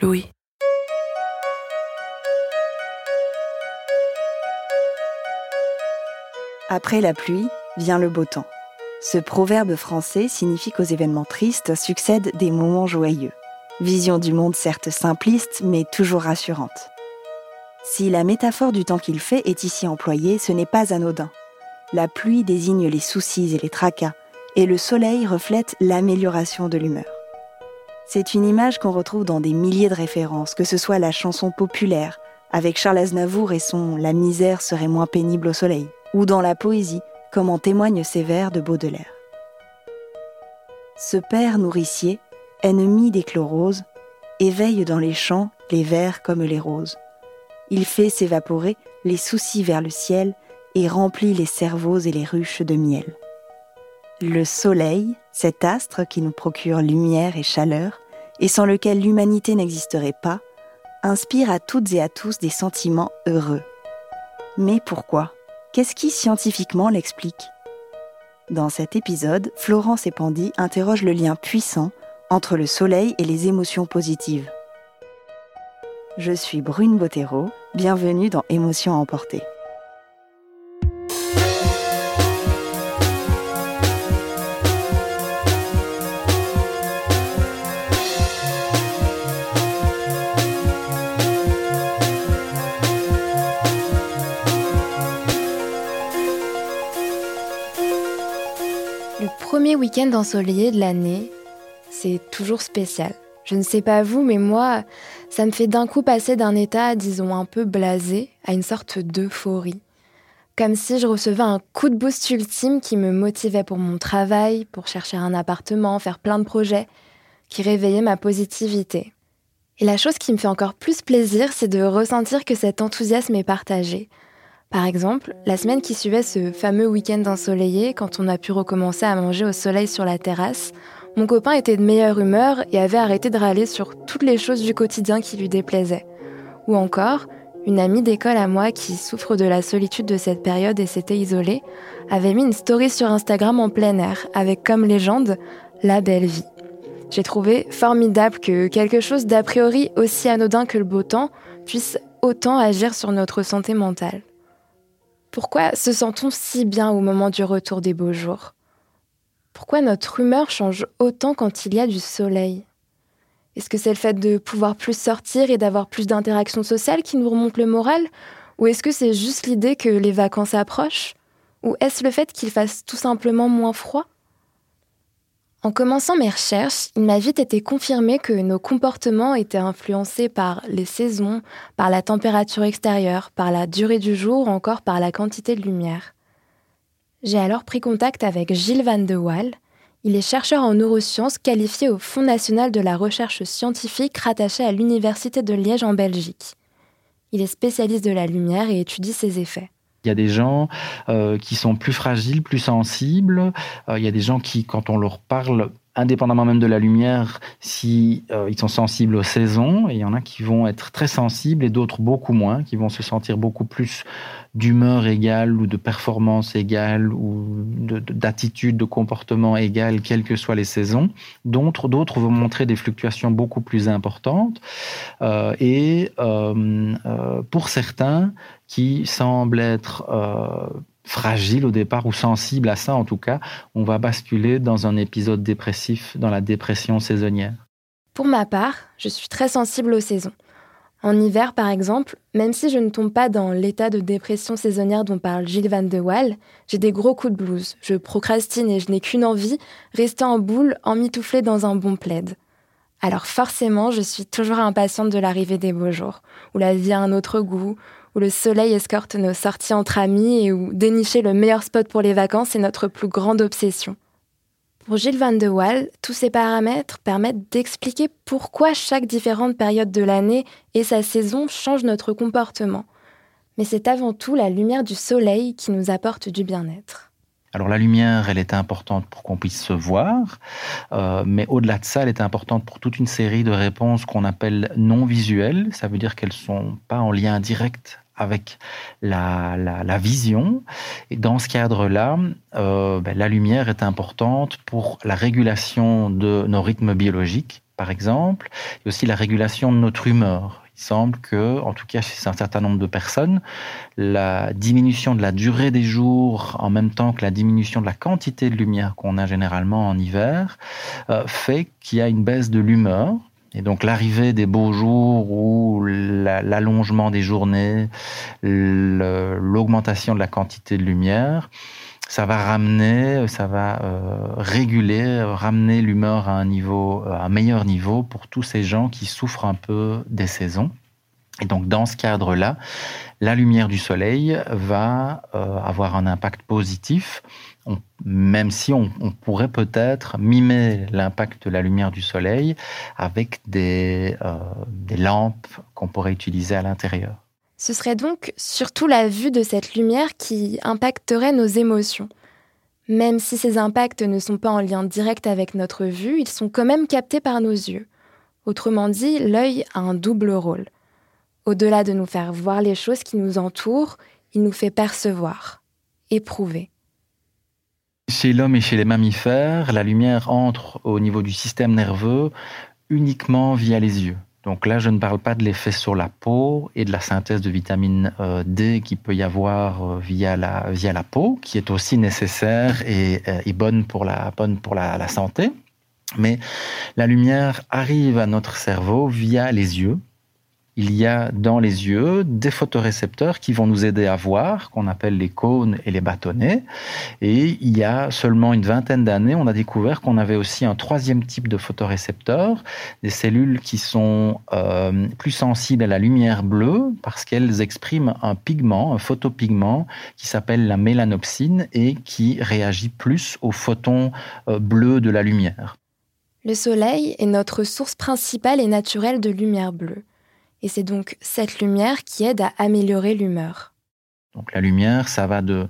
Louis. Après la pluie vient le beau temps. Ce proverbe français signifie qu'aux événements tristes succèdent des moments joyeux. Vision du monde certes simpliste, mais toujours rassurante. Si la métaphore du temps qu'il fait est ici employée, ce n'est pas anodin. La pluie désigne les soucis et les tracas, et le soleil reflète l'amélioration de l'humeur. C'est une image qu'on retrouve dans des milliers de références, que ce soit la chanson populaire, avec Charles Aznavour et son La misère serait moins pénible au soleil, ou dans la poésie, comme en témoignent ces vers de Baudelaire. Ce père nourricier, ennemi des chloroses, éveille dans les champs les vers comme les roses. Il fait s'évaporer les soucis vers le ciel et remplit les cerveaux et les ruches de miel. Le soleil, cet astre qui nous procure lumière et chaleur, et sans lequel l'humanité n'existerait pas, inspire à toutes et à tous des sentiments heureux. Mais pourquoi? Qu'est-ce qui scientifiquement l'explique? Dans cet épisode, Florence et Pandy interrogent le lien puissant entre le soleil et les émotions positives. Je suis Brune Bottero, bienvenue dans Émotions emportées. premier week-end ensoleillé de l'année, c'est toujours spécial. Je ne sais pas vous, mais moi, ça me fait d'un coup passer d'un état, disons, un peu blasé à une sorte d'euphorie. Comme si je recevais un coup de boost ultime qui me motivait pour mon travail, pour chercher un appartement, faire plein de projets, qui réveillait ma positivité. Et la chose qui me fait encore plus plaisir, c'est de ressentir que cet enthousiasme est partagé, par exemple, la semaine qui suivait ce fameux week-end ensoleillé, quand on a pu recommencer à manger au soleil sur la terrasse, mon copain était de meilleure humeur et avait arrêté de râler sur toutes les choses du quotidien qui lui déplaisaient. Ou encore, une amie d'école à moi qui souffre de la solitude de cette période et s'était isolée, avait mis une story sur Instagram en plein air, avec comme légende La belle vie. J'ai trouvé formidable que quelque chose d'a priori aussi anodin que le beau temps puisse autant agir sur notre santé mentale. Pourquoi se sent-on si bien au moment du retour des beaux jours? Pourquoi notre humeur change autant quand il y a du soleil? Est-ce que c'est le fait de pouvoir plus sortir et d'avoir plus d'interactions sociales qui nous remonte le moral? Ou est-ce que c'est juste l'idée que les vacances approchent? Ou est-ce le fait qu'il fasse tout simplement moins froid? En commençant mes recherches, il m'a vite été confirmé que nos comportements étaient influencés par les saisons, par la température extérieure, par la durée du jour ou encore par la quantité de lumière. J'ai alors pris contact avec Gilles Van de Waal. Il est chercheur en neurosciences qualifié au Fonds national de la recherche scientifique rattaché à l'Université de Liège en Belgique. Il est spécialiste de la lumière et étudie ses effets. Il y a des gens euh, qui sont plus fragiles, plus sensibles. Euh, il y a des gens qui, quand on leur parle, indépendamment même de la lumière, si euh, ils sont sensibles aux saisons, il y en a qui vont être très sensibles et d'autres beaucoup moins, qui vont se sentir beaucoup plus d'humeur égale ou de performance égale ou d'attitude, de, comportement égal, quelles que soient les saisons. D'autres, d'autres vont montrer des fluctuations beaucoup plus importantes. Euh, et euh, pour certains qui semblent être fragile au départ ou sensible à ça en tout cas, on va basculer dans un épisode dépressif, dans la dépression saisonnière. Pour ma part, je suis très sensible aux saisons. En hiver, par exemple, même si je ne tombe pas dans l'état de dépression saisonnière dont parle Gilles Van de Waal, j'ai des gros coups de blues. Je procrastine et je n'ai qu'une envie, rester en boule, emmitouflée dans un bon plaid. Alors forcément, je suis toujours impatiente de l'arrivée des beaux jours, où la vie a un autre goût, où le soleil escorte nos sorties entre amis et où dénicher le meilleur spot pour les vacances est notre plus grande obsession. Pour Gilles Van de Waal, tous ces paramètres permettent d'expliquer pourquoi chaque différente période de l'année et sa saison changent notre comportement. Mais c'est avant tout la lumière du soleil qui nous apporte du bien-être. Alors la lumière, elle est importante pour qu'on puisse se voir, euh, mais au-delà de ça, elle est importante pour toute une série de réponses qu'on appelle non visuelles. Ça veut dire qu'elles ne sont pas en lien direct avec la, la, vision. Et dans ce cadre-là, euh, ben, la lumière est importante pour la régulation de nos rythmes biologiques par exemple. A aussi la régulation de notre humeur. Il semble que, en tout cas chez un certain nombre de personnes, la diminution de la durée des jours en même temps que la diminution de la quantité de lumière qu'on a généralement en hiver euh, fait qu'il y a une baisse de l'humeur. Et donc l'arrivée des beaux jours ou l'allongement des journées, l'augmentation de la quantité de lumière, ça va ramener, ça va euh, réguler, ramener l'humeur à un niveau, à un meilleur niveau pour tous ces gens qui souffrent un peu des saisons. Et donc dans ce cadre-là, la lumière du soleil va euh, avoir un impact positif, même si on, pourrait peut-être mimer l'impact de la lumière du soleil avec des, euh, des lampes qu'on pourrait utiliser à l'intérieur. Ce serait donc surtout la vue de cette lumière qui impacterait nos émotions. Même si ces impacts ne sont pas en lien direct avec notre vue, ils sont quand même captés par nos yeux. Autrement dit, l'œil a un double rôle. Au-delà de nous faire voir les choses qui nous entourent, il nous fait percevoir, éprouver. Chez l'homme et chez les mammifères, la lumière entre au niveau du système nerveux uniquement via les yeux. Donc là, je ne parle pas de l'effet sur la peau et de la synthèse de vitamine euh, D qui peut y avoir euh, via la, via la peau, qui est aussi nécessaire et, euh, bonne pour, la, bonne pour la santé. Mais la lumière arrive à notre cerveau via les yeux il y a dans les yeux des photorécepteurs qui vont nous aider à voir, qu'on appelle les cônes et les bâtonnets. Et il y a seulement une vingtaine d'années, on a découvert qu'on avait aussi un troisième type de photorécepteurs, des cellules qui sont euh, plus sensibles à la lumière bleue parce qu'elles expriment un pigment, un photopigment qui s'appelle la mélanopsine et qui réagit plus aux photons euh, bleus de la lumière. Le Soleil est notre source principale et naturelle de lumière bleue et c'est donc cette lumière qui aide à améliorer l'humeur. Donc la lumière, ça va de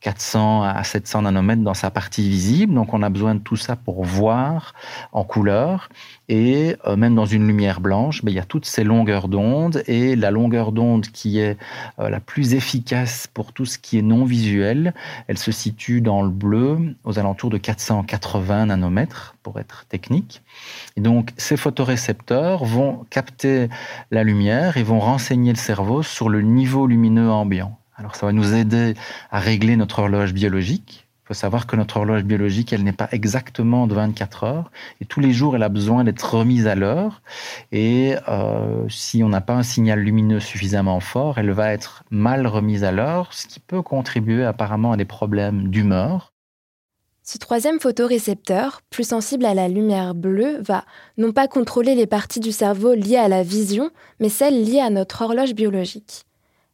400 à 700 nanomètres dans sa partie visible. Donc on a besoin de tout ça pour voir en couleur. Et euh, même dans une lumière blanche, ben, il y a toutes ces longueurs d'onde. Et la longueur d'onde qui est euh, la plus efficace pour tout ce qui est non visuel, elle se situe dans le bleu aux alentours de 480 nanomètres pour être technique. Et donc ces photorécepteurs vont capter la lumière et vont renseigner le cerveau sur le niveau lumineux ambiant. Alors ça va nous aider à régler notre horloge biologique. Il faut savoir que notre horloge biologique, elle n'est pas exactement de 24 heures. Et tous les jours, elle a besoin d'être remise à l'heure. Et euh, si on n'a pas un signal lumineux suffisamment fort, elle va être mal remise à l'heure, ce qui peut contribuer apparemment à des problèmes d'humeur. Ce troisième photorécepteur, plus sensible à la lumière bleue, va non pas contrôler les parties du cerveau liées à la vision, mais celles liées à notre horloge biologique.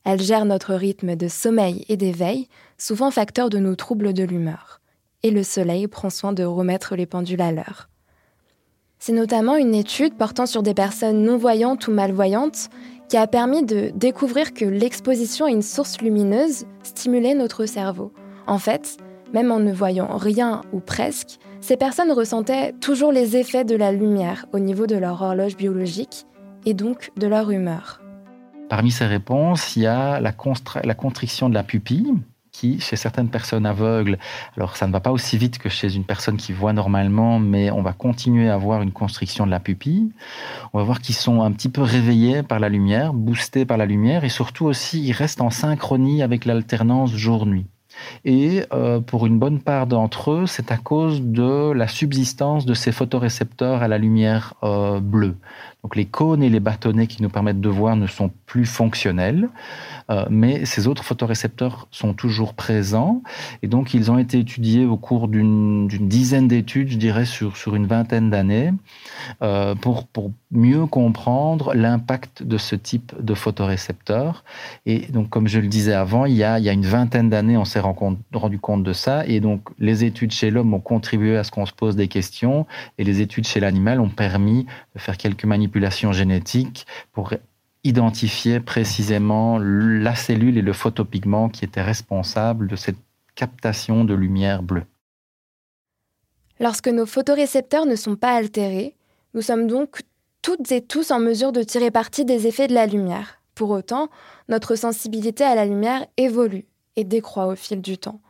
Elle gère notre rythme de sommeil et d'éveil, souvent facteur de nos troubles de l'humeur. Et le soleil prend soin de remettre les pendules à l'heure. C'est notamment une étude portant sur des personnes non-voyantes ou malvoyantes qui a permis de découvrir que l'exposition à une source lumineuse stimulait notre cerveau. En fait, même en ne voyant rien ou presque, ces personnes ressentaient toujours les effets de la lumière au niveau de leur horloge biologique et donc de leur humeur. Parmi ces réponses, il y a la, constriction de la pupille, qui, chez certaines personnes aveugles, alors ça ne va pas aussi vite que chez une personne qui voit normalement, mais on va continuer à avoir une constriction de la pupille. On va voir qu'ils sont un petit peu réveillés par la lumière, boostés par la lumière, et surtout aussi, ils restent en synchronie avec l'alternance jour-nuit. Et euh, pour une bonne part d'entre eux, c'est à cause de la subsistance de ces photorécepteurs à la lumière euh, bleue. Donc les cônes et les bâtonnets qui nous permettent de voir ne sont plus fonctionnels, euh, mais ces autres photorécepteurs sont toujours présents. Et donc ils ont été étudiés au cours d'une dizaine d'études, je dirais, sur, sur une vingtaine d'années, euh, pour, pour mieux comprendre l'impact de ce type de photorécepteurs. Et donc comme je le disais avant, il y a, il y a une vingtaine d'années, on s'est rendu compte de ça. Et donc les études chez l'homme ont contribué à ce qu'on se pose des questions, et les études chez l'animal ont permis de faire quelques manipulations génétique pour identifier précisément la cellule et le photopigment qui étaient responsables de cette captation de lumière bleue. Lorsque nos photorécepteurs ne sont pas altérés, nous sommes donc toutes et tous en mesure de tirer parti des effets de la lumière. Pour autant, notre sensibilité à la lumière évolue et décroît au fil du temps.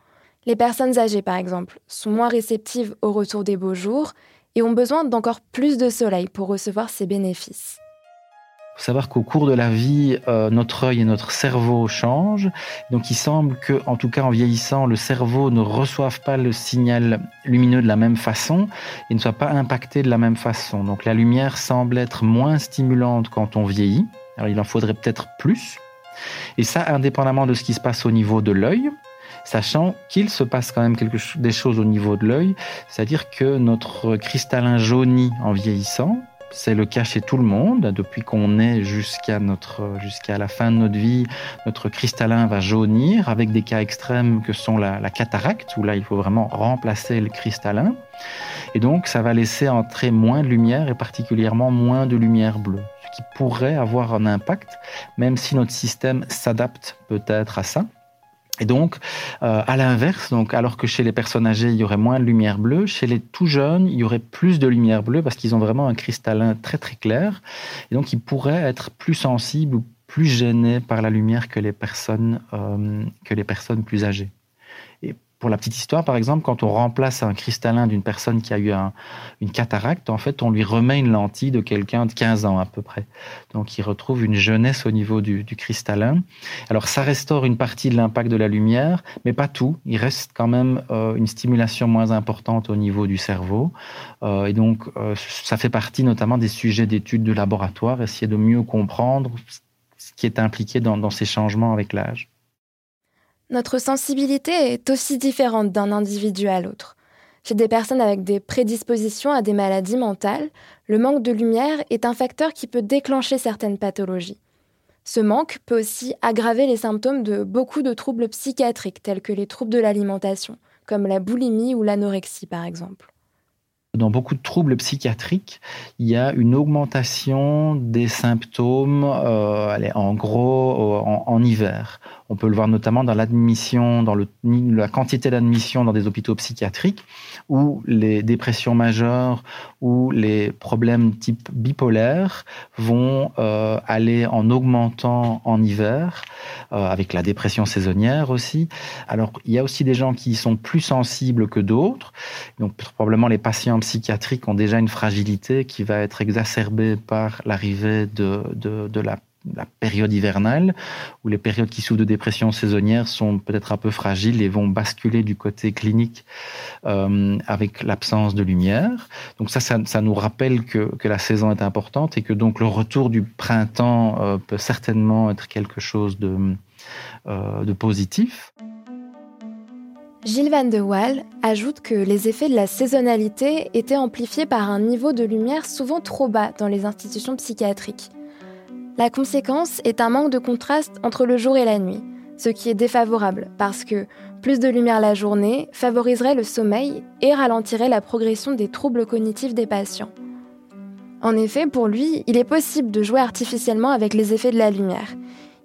Les personnes âgées, par exemple, sont moins réceptives au retour des beaux jours et ont besoin d'encore plus de soleil pour recevoir ces bénéfices. Il faut savoir qu'au cours de la vie, euh, notre œil et notre cerveau changent. Donc il semble que, en tout cas en vieillissant, le cerveau ne reçoive pas le signal lumineux de la même façon et ne soit pas impacté de la même façon. Donc la lumière semble être moins stimulante quand on vieillit. Alors il en faudrait peut-être plus. Et ça, indépendamment de ce qui se passe au niveau de l'œil, sachant qu'il se passe quand même quelque des choses au niveau de l'œil, c'est-à-dire que notre cristallin jaunit en vieillissant, c'est le cas chez tout le monde. Depuis qu'on est jusqu'à notre, jusqu'à la fin de notre vie, notre cristallin va jaunir avec des cas extrêmes que sont la, la cataracte, où là, il faut vraiment remplacer le cristallin. Et donc, ça va laisser entrer moins de lumière et particulièrement moins de lumière bleue, ce qui pourrait avoir un impact, même si notre système s'adapte peut-être à ça. Et donc, euh, à l'inverse, donc alors que chez les personnes âgées, il y aurait moins de lumière bleue, chez les tout jeunes, il y aurait plus de lumière bleue parce qu'ils ont vraiment un cristallin très très clair. Et donc, ils pourraient être plus sensibles ou plus gênés par la lumière que les personnes, euh, que les personnes plus âgées. Pour la petite histoire, par exemple, quand on remplace un cristallin d'une personne qui a eu une cataracte, en fait, on lui remet une lentille de quelqu'un de 15 ans à peu près. Donc, il retrouve une jeunesse au niveau du, cristallin. Alors, ça restaure une partie de l'impact de la lumière, mais pas tout. Il reste quand même euh, une stimulation moins importante au niveau du cerveau. Euh, et donc, euh, ça fait partie notamment des sujets d'études de laboratoire, essayer de mieux comprendre ce qui est impliqué dans ces changements avec l'âge. Notre sensibilité est aussi différente d'un individu à l'autre. Chez des personnes avec des prédispositions à des maladies mentales, le manque de lumière est un facteur qui peut déclencher certaines pathologies. Ce manque peut aussi aggraver les symptômes de beaucoup de troubles psychiatriques tels que les troubles de l'alimentation, comme la boulimie ou l'anorexie par exemple. Dans beaucoup de troubles psychiatriques, il y a une augmentation des symptômes, euh, en gros, en, hiver. On peut le voir notamment dans l'admission, dans la quantité d'admissions dans des hôpitaux psychiatriques, où les dépressions majeures ou les problèmes type bipolaire vont euh, aller en augmentant en hiver, euh, avec la dépression saisonnière aussi. Alors, il y a aussi des gens qui sont plus sensibles que d'autres. Donc, probablement les patients psychiatriques ont déjà une fragilité qui va être exacerbée par l'arrivée de, de, de la la période hivernale, où les périodes qui souffrent de dépression saisonnière sont peut-être un peu fragiles et vont basculer du côté clinique euh, avec l'absence de lumière. Donc ça, ça, nous rappelle que, la saison est importante et que donc le retour du printemps euh, peut certainement être quelque chose de, euh, de positif. Gilles Van de Waal ajoute que les effets de la saisonnalité étaient amplifiés par un niveau de lumière souvent trop bas dans les institutions psychiatriques. La conséquence est un manque de contraste entre le jour et la nuit, ce qui est défavorable parce que plus de lumière la journée favoriserait le sommeil et ralentirait la progression des troubles cognitifs des patients. En effet, pour lui, il est possible de jouer artificiellement avec les effets de la lumière.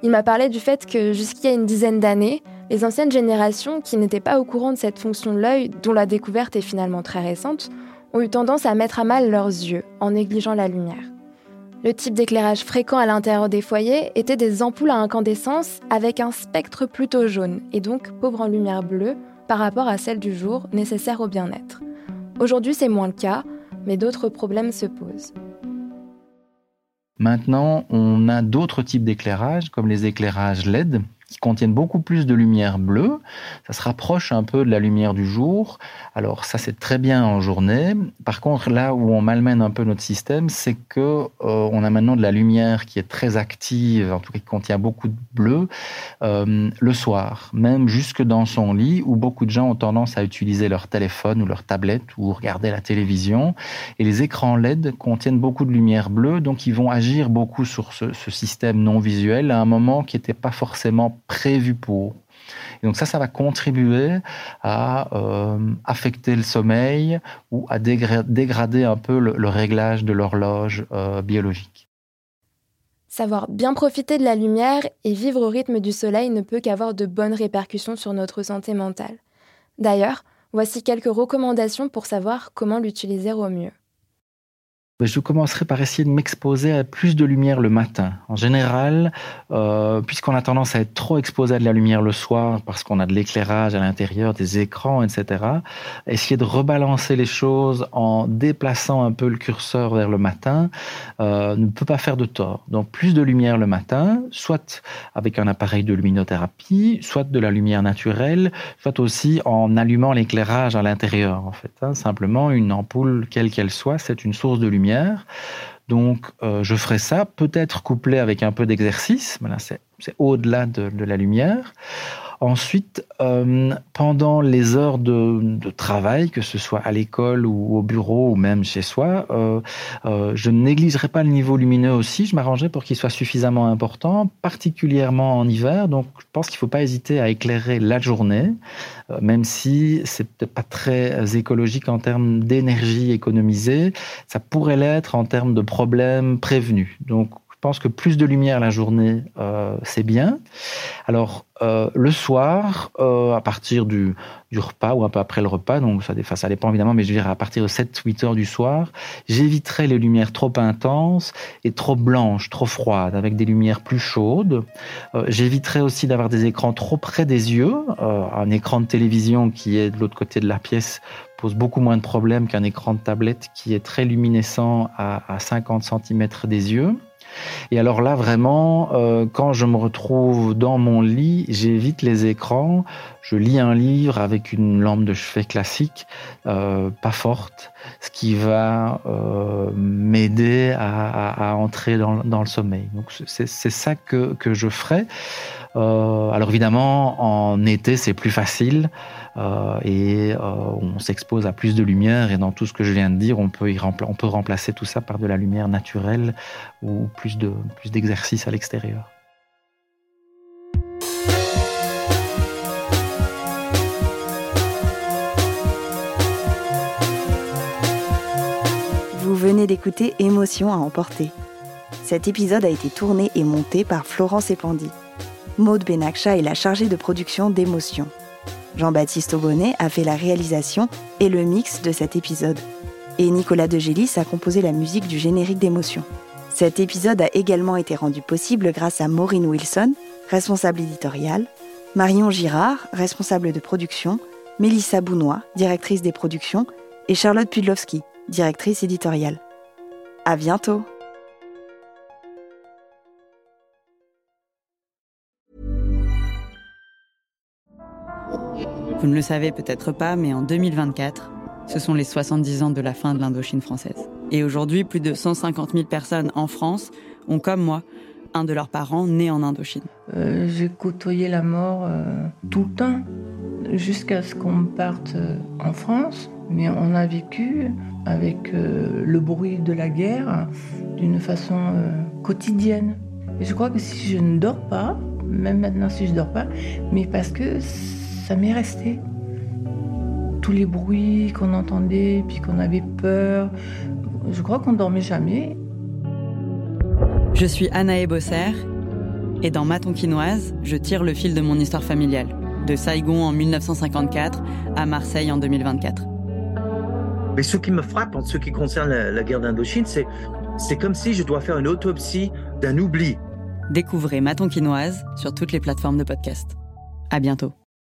Il m'a parlé du fait que jusqu'il y a une dizaine d'années, les anciennes générations qui n'étaient pas au courant de cette fonction de l'œil, dont la découverte est finalement très récente, ont eu tendance à mettre à mal leurs yeux en négligeant la lumière. Le type d'éclairage fréquent à l'intérieur des foyers était des ampoules à incandescence avec un spectre plutôt jaune et donc pauvre en lumière bleue par rapport à celle du jour nécessaire au bien-être. Aujourd'hui, c'est moins le cas, mais d'autres problèmes se posent. Maintenant, on a d'autres types d'éclairage, comme les éclairages LED, qui contiennent beaucoup plus de lumière bleue. Ça se rapproche un peu de la lumière du jour. Alors ça c'est très bien en journée. Par contre là où on malmène un peu notre système, c'est que euh, on a maintenant de la lumière qui est très active, en tout cas qui contient beaucoup de bleu euh, le soir, même jusque dans son lit où beaucoup de gens ont tendance à utiliser leur téléphone ou leur tablette ou regarder la télévision. Et les écrans LED contiennent beaucoup de lumière bleue, donc ils vont agir beaucoup sur ce, ce système non visuel à un moment qui n'était pas forcément prévu pour. Et donc ça, ça va contribuer à euh, affecter le sommeil ou à dégrader un peu le, réglage de l'horloge euh, biologique. Savoir bien profiter de la lumière et vivre au rythme du soleil ne peut qu'avoir de bonnes répercussions sur notre santé mentale. D'ailleurs, voici quelques recommandations pour savoir comment l'utiliser au mieux. Je commencerai par essayer de m'exposer à plus de lumière le matin. En général, euh, puisqu'on a tendance à être trop exposé à de la lumière le soir parce qu'on a de l'éclairage à l'intérieur, des écrans, etc., essayer de rebalancer les choses en déplaçant un peu le curseur vers le matin euh, ne peut pas faire de tort. Donc plus de lumière le matin, soit avec un appareil de luminothérapie, soit de la lumière naturelle, soit aussi en allumant l'éclairage à l'intérieur. En fait, hein. simplement une ampoule quelle qu'elle soit, c'est une source de lumière donc, euh, je ferai ça, peut-être couplé avec un peu d'exercice, mais là, c'est au-delà de, la lumière. Ensuite, euh, pendant les heures de, travail, que ce soit à l'école ou au bureau ou même chez soi, euh, euh, je ne négligerai pas le niveau lumineux aussi. Je m'arrangerai pour qu'il soit suffisamment important, particulièrement en hiver. Donc, je pense qu'il ne faut pas hésiter à éclairer la journée, même si c'est peut-être pas très écologique en termes d'énergie économisée. Ça pourrait l'être en termes de problèmes prévenus. Je pense que plus de lumière la journée, euh, c'est bien. Alors, euh, le soir, euh, à partir du, repas ou un peu après le repas, donc ça, ça dépend évidemment, mais je dirais à partir de 7-8 heures du soir, j'éviterai les lumières trop intenses et trop blanches, trop froides, avec des lumières plus chaudes. j'éviterai aussi d'avoir des écrans trop près des yeux. un écran de télévision qui est de l'autre côté de la pièce pose beaucoup moins de problèmes qu'un écran de tablette qui est très luminescent à, à 50 cm des yeux. Et alors là, vraiment, euh, quand je me retrouve dans mon lit, j'évite les écrans. Je lis un livre avec une lampe de chevet classique, euh, pas forte, ce qui va euh, m'aider à, entrer dans, le sommeil. Donc c'est ça que, que je ferai. alors évidemment, en été, c'est plus facile. Euh, et euh, on s'expose à plus de lumière et dans tout ce que je viens de dire, on peut, on peut remplacer tout ça par de la lumière naturelle ou plus de plus d'exercice à l'extérieur. Vous venez d'écouter Émotion à emporter. Cet épisode a été tourné et monté par Florence Epandi. Maude Benakcha est la chargée de production d'Émotion. Jean-Baptiste Aubonnet a fait la réalisation et le mix de cet épisode. Et Nicolas Degélis a composé la musique du générique d'émotion. Cet épisode a également été rendu possible grâce à Maureen Wilson, responsable éditoriale, Marion Girard, responsable de production, Mélissa Bounois, directrice des productions, et Charlotte Pudlowski, directrice éditoriale. À bientôt! Vous ne le savez peut-être pas, mais en 2024, ce sont les 70 ans de la fin de l'Indochine française. Et aujourd'hui, plus de 150 000 personnes en France ont, comme moi, un de leurs parents né en Indochine. Euh, j'ai côtoyé la mort euh, tout le temps, jusqu'à ce qu'on parte euh, en France. Mais on a vécu avec le bruit de la guerre d'une façon quotidienne. Je crois que si je ne dors pas, même maintenant si je ne dors pas, mais parce que ça m'est resté. Tous les bruits qu'on entendait, puis qu'on avait peur, je crois qu'on dormait jamais. Je suis Anaë Bosser, et dans Ma Tonkinoise, je tire le fil de mon histoire familiale, de Saigon en 1954 à Marseille en 2024. Mais ce qui me frappe en ce qui concerne la, guerre d'Indochine, c'est, c'est comme si je dois faire une autopsie d'un oubli. Découvrez Ma Tonkinoise sur toutes les plateformes de podcast. À bientôt.